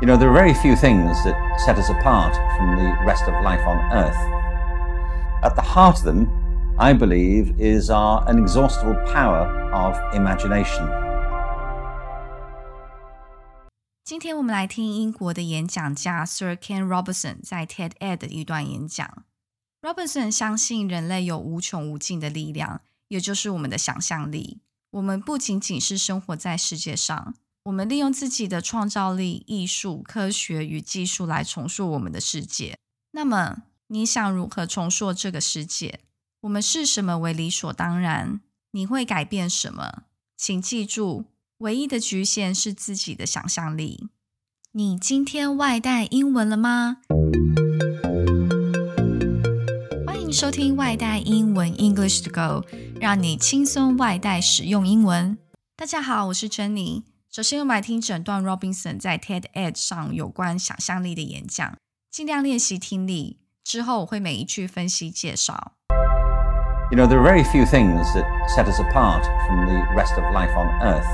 You know, there are very few things that set us apart from the rest of life on Earth. At the heart of them, I believe, is our inexhaustible power of imagination. 今天我们来听英国的演讲家 Sir Ken Robinson 在 TED-Ed 的一段演讲。Robinson 相信人类有无穷无尽的力量，也就是我们的想象力。我们不仅仅是生活在世界上， 我们利用自己的创造力、艺术、科学与技术来重塑我们的世界。那么，你想如何重塑这个世界？我们视什么为理所当然？你会改变什么？请记住，唯一的局限是自己的想象力。你今天外带英文了吗？欢迎收听外带英文 English to Go，让你轻松外带使用英文。大家好，我是珍妮。首先，我们来听整段 Robinson 在 TED-Ed 上有关想象力的演讲，尽量练习听力。之后，我会每一句分析介绍。You know, there are very few things that set us apart from the rest of life on Earth.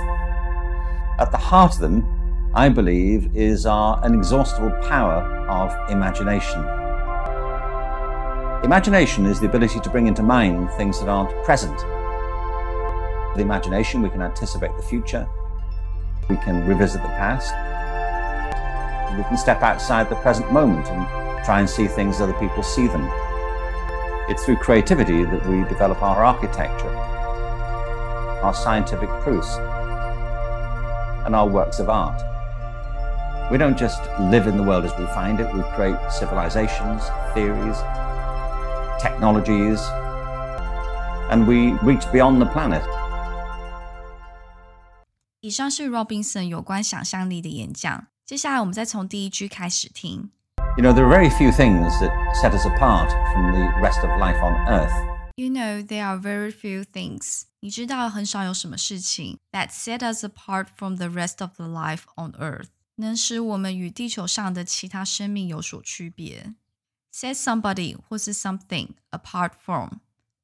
At the heart of them, I believe, is our inexhaustible power of imagination. Imagination is the ability to bring into mind things that aren't present. With imagination, we can anticipate the future, we can revisit the past. We can step outside the present moment and try and see things other people see them. It's through creativity that we develop our architecture, our scientific proofs, and our works of art. We don't just live in the world as we find it, we create civilizations, theories, technologies, and we reach beyond the planet. 以上是 Robinson 有关想象力的演讲。接下来，我们再从第一句开始听。You know, there are very few things that set us apart from the rest of life on Earth. You know, there are very few things. 你知道很少有什么事情 that set us apart from the rest of the life on Earth 能使我们与地球上的其他生命有所区别。Set somebody 或是 something apart from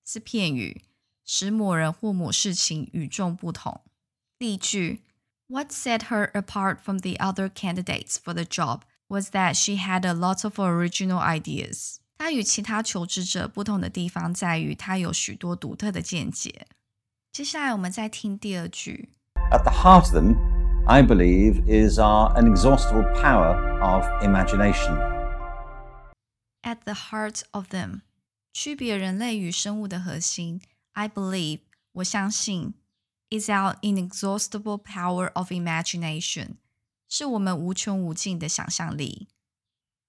是片语，使某人或某事情与众不同。 例句：What set her apart from the other candidates for the job was that she had a lot of original ideas. 她与其他求职者不同的地方在于，她有许多独特的见解。接下来我们再听第二句。At the heart of them, I believe, is our inexhaustible power of imagination. At the heart of them，区别人类与生物的核心，I believe，我相信。 Is our inexhaustible power of imagination，是我们无穷无尽的想象力。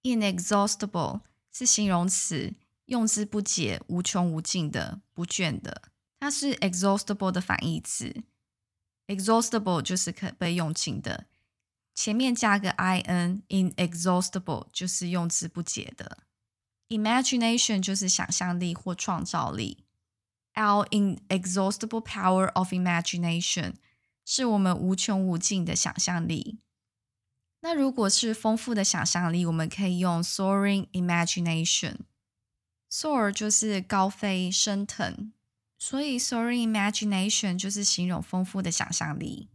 inexhaustible 是形容词，用之不竭、无穷无尽的、不倦的。它是 exhaustible 的反义词。exhaustible 就是可被用尽的，前面加个 in，inexhaustible 就是用之不竭的。imagination 就是想象力或创造力。Our inexhaustible power of imagination 是我们无穷无尽的想象力。那如果是丰富的想象力，我们可以用 soaring imagination。soar 就是高飞升腾，所以 soaring imagination 就是形容丰富的想象力。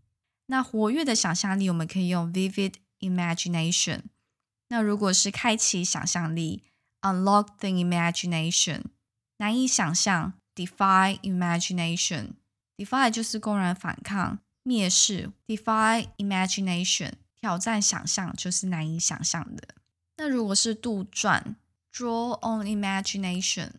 那活跃的想象力，我们可以用 vivid imagination。那如果是开启想象力，unlock the imagination，难以想象。 defy imagination。defy 就是公然反抗、蔑视；defy imagination 挑战想象，就是难以想象的。那如果是杜撰，draw on imagination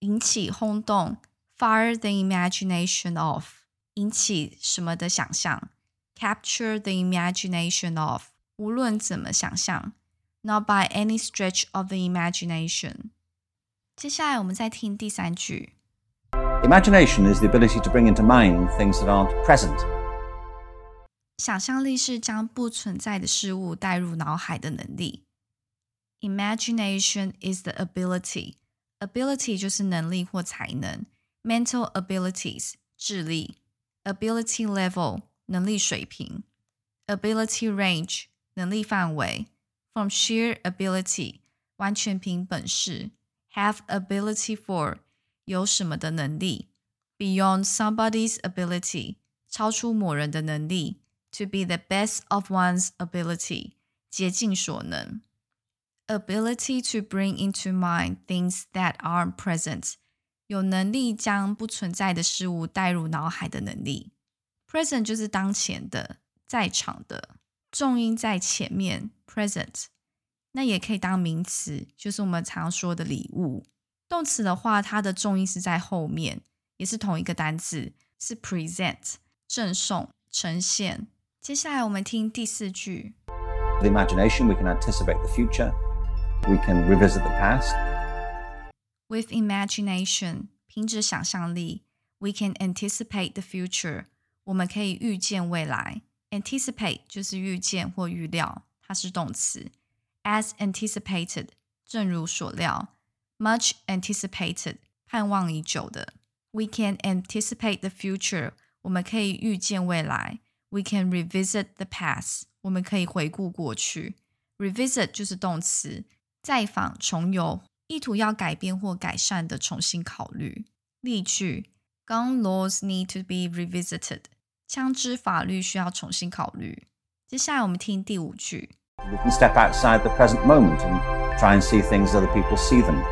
引起轰动；fire the imagination of 引起什么的想象；capture the imagination of 无论怎么想象；not by any stretch of the imagination。接下来我们再听第三句。 Imagination is the ability to bring into mind things that aren't present. 想象力是将不存在的事物带入脑海的能力。Imagination is the ability. Ability 就是能力或才能。Mental abilities 智力。Ability level 能力水平。Ability range 能力范围。From sheer ability 完全凭本事。Have ability for 有什么的能力，beyond somebody's ability，超出某人的能力，to be the best of one's ability， 竭尽所能。Ability to bring into mind things that aren't present，有能力将不存在的事物带入脑海的能力。Present 就是当前的，在场的，重音在前面。Present，那也可以当名词，就是我们常说的礼物。 动词的话，它的重音是在后面，也是同一个单字，是 present，赠送、呈现。接下来我们听第四句。The imagination, we can anticipate the future. We can revisit the past. With imagination，凭着想象力，we can anticipate the future。我们可以预见未来。Anticipate 就是预见或预料，它是动词。As anticipated，正如所料。much anticipated，盼望已久的。We can anticipate the future，我们可以预见未来。We can revisit the past，我们可以回顾过去。Revisit 就是动词，再访、重游，意图要改变或改善的重新考虑。例句：Gun laws need to be revisited，枪支法律需要重新考虑。接下来我们听第五句：We can step outside the present moment and try and see things other people see them.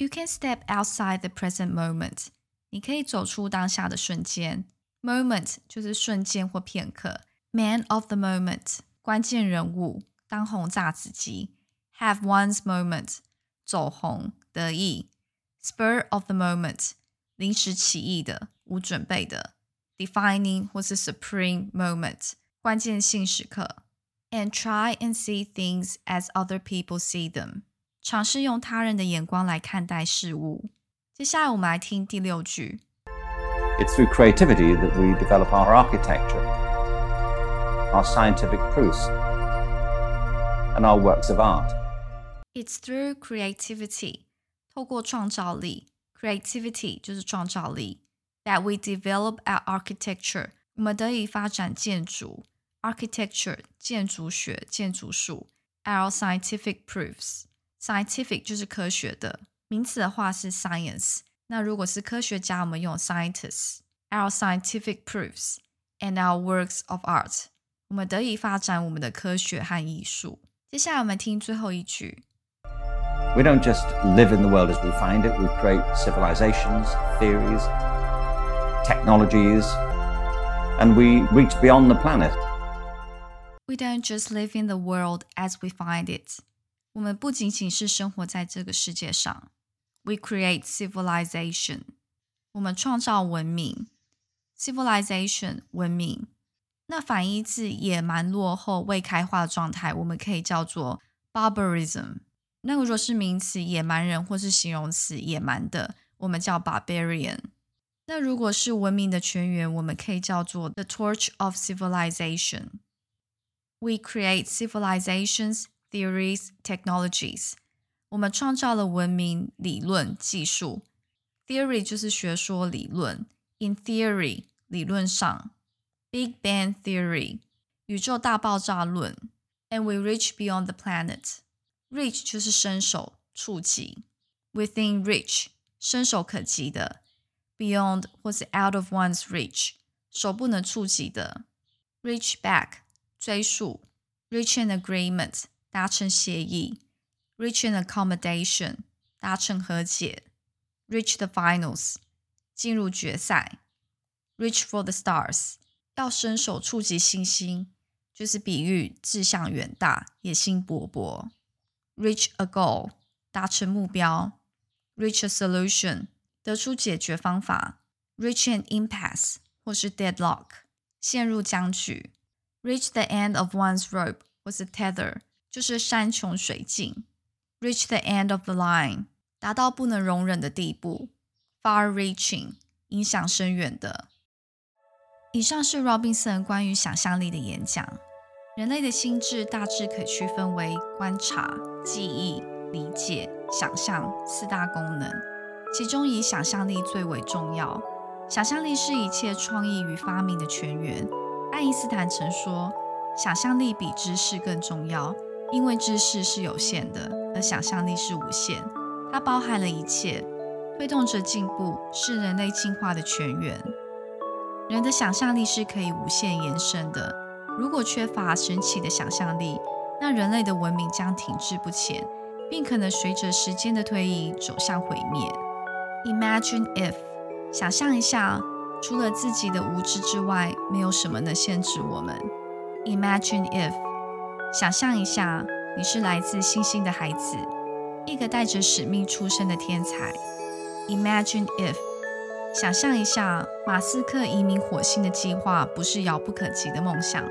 You can step outside the present moment。你可以走出当下的瞬间。Moment 就是瞬间或片刻。Man of the moment，关键人物，当红炸子鸡。Have one's moment，走红得意。Spur of the moment，临时起意的，无准备的。Defining 或是 supreme moment，关键性时刻。And try and see things as other people see them。 尝试用他人的眼光来看待事物。接下来我们来听第六句。It's through creativity that we develop our architecture, our scientific proofs, and our works of art. It's through creativity，透过创造力，creativity 就是创造力，that we develop our architecture，我们得以发展建筑，architecture 建筑学、建筑术，our scientific proofs。 Scientific 就是科学的名词的话是 science。那如果是科学家，我们用 scientists。Our scientific proofs and our works of art，我们得以发展我们的科学和艺术。接下来我们听最后一句。We don't just live in the world as we find it. We create civilizations, theories, technologies, and we reach beyond the planet. We don't just live in the world as we find it. 我们不仅仅是生活在这个世界上，we create civilization，我们创造文明，civilization 文明。那反义字野蛮、落后、未开化的状态，我们可以叫做 barbarism。那如果是名词野蛮人，或是形容词野蛮的，我们叫 barbarian。那如果是文明的泉源，我们可以叫做 the torch of civilization。We create civilizations theories, technologies，我们创造了文明、理论、技术。Theory 就是学说、理论。In theory，理论上。Big Bang Theory，宇宙大爆炸论。And we reach beyond the planet。Reach 就是伸手、触及。Within reach，伸手可及的。Beyond 或是 out of one's reach，手不能触及的。Reach back，追溯。Reach an agreement。 达成协议；reach an accommodation，达成和解；reach the finals，进入决赛；reach for the stars，要伸手触及星星，就是比喻志向远大、野心勃勃；reach a goal，达成目标；reach a solution，得出解决方法；reach an impasse，或是 deadlock，陷入僵局；reach the end of one's rope，或是 tether。 就是山穷水尽，reach the end of the line，达到不能容忍的地步，far-reaching，影响深远的。以上是 Robinson 关于想象力的演讲。人类的心智大致可区分为观察、记忆、理解、想象四大功能，其中以想象力最为重要。想象力是一切创意与发明的泉源。爱因斯坦曾说：“想象力比知识更重要。”因为知识是有限的，而想象力是无限，它包含了一切，推动着进步，是人类进化的泉源。人的想象力是可以无限延伸的，如果缺乏神奇的想象力，那人类的文明将停滞不前，并可能随着时间的推移走向毁灭。Imagine if，想象一下，除了自己的无知之外，没有什么能限制我们。Imagine if，想象一下，你是来自星星的孩子，一个带着使命出生的天才。Imagine if，想象一下，马斯克移民火星的计划不是遥不可及的梦想。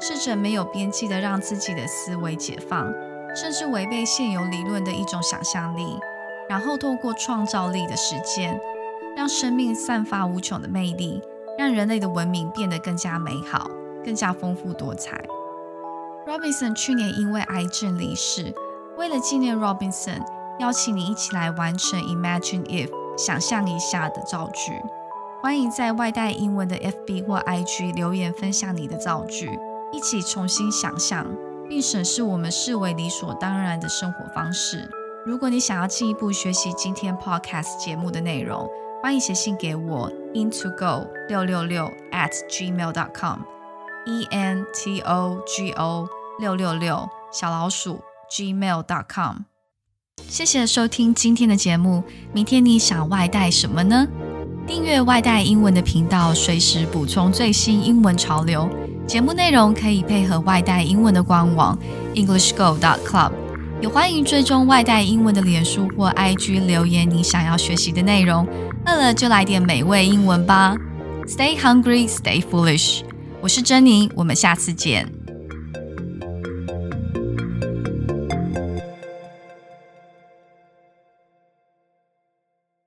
试着没有边际的让自己的思维解放，甚至违背现有理论的一种想象力，然后透过创造力的实践，让生命散发无穷的魅力，让人类的文明变得更加美好、更加丰富多彩。Robinson 去年因为癌症离世，为了纪念 Robinson，邀请你一起来完成 Imagine If 想象一下的造句。欢迎在外带英文的 FB 或 IG 留言分享你的造句。一起重新想象，并审视我们视为理所当然的生活方式。如果你想要进一步学习今天 podcast 节目的内容，欢迎写信给我 into go 六六六 at gmail dot com e n t o g o 六六六小老鼠 gmail.com，。谢谢收听今天的节目。明天你想外带什么呢？订阅外带英文的频道，随时补充最新英文潮流。节目内容可以配合外带英文的官网 EnglishGo.Club，也欢迎追踪外带英文的脸书或 IG 留言你想要学习的内容。饿了就来点美味英文吧！Stay hungry, stay foolish。我是珍妮，我们下次见。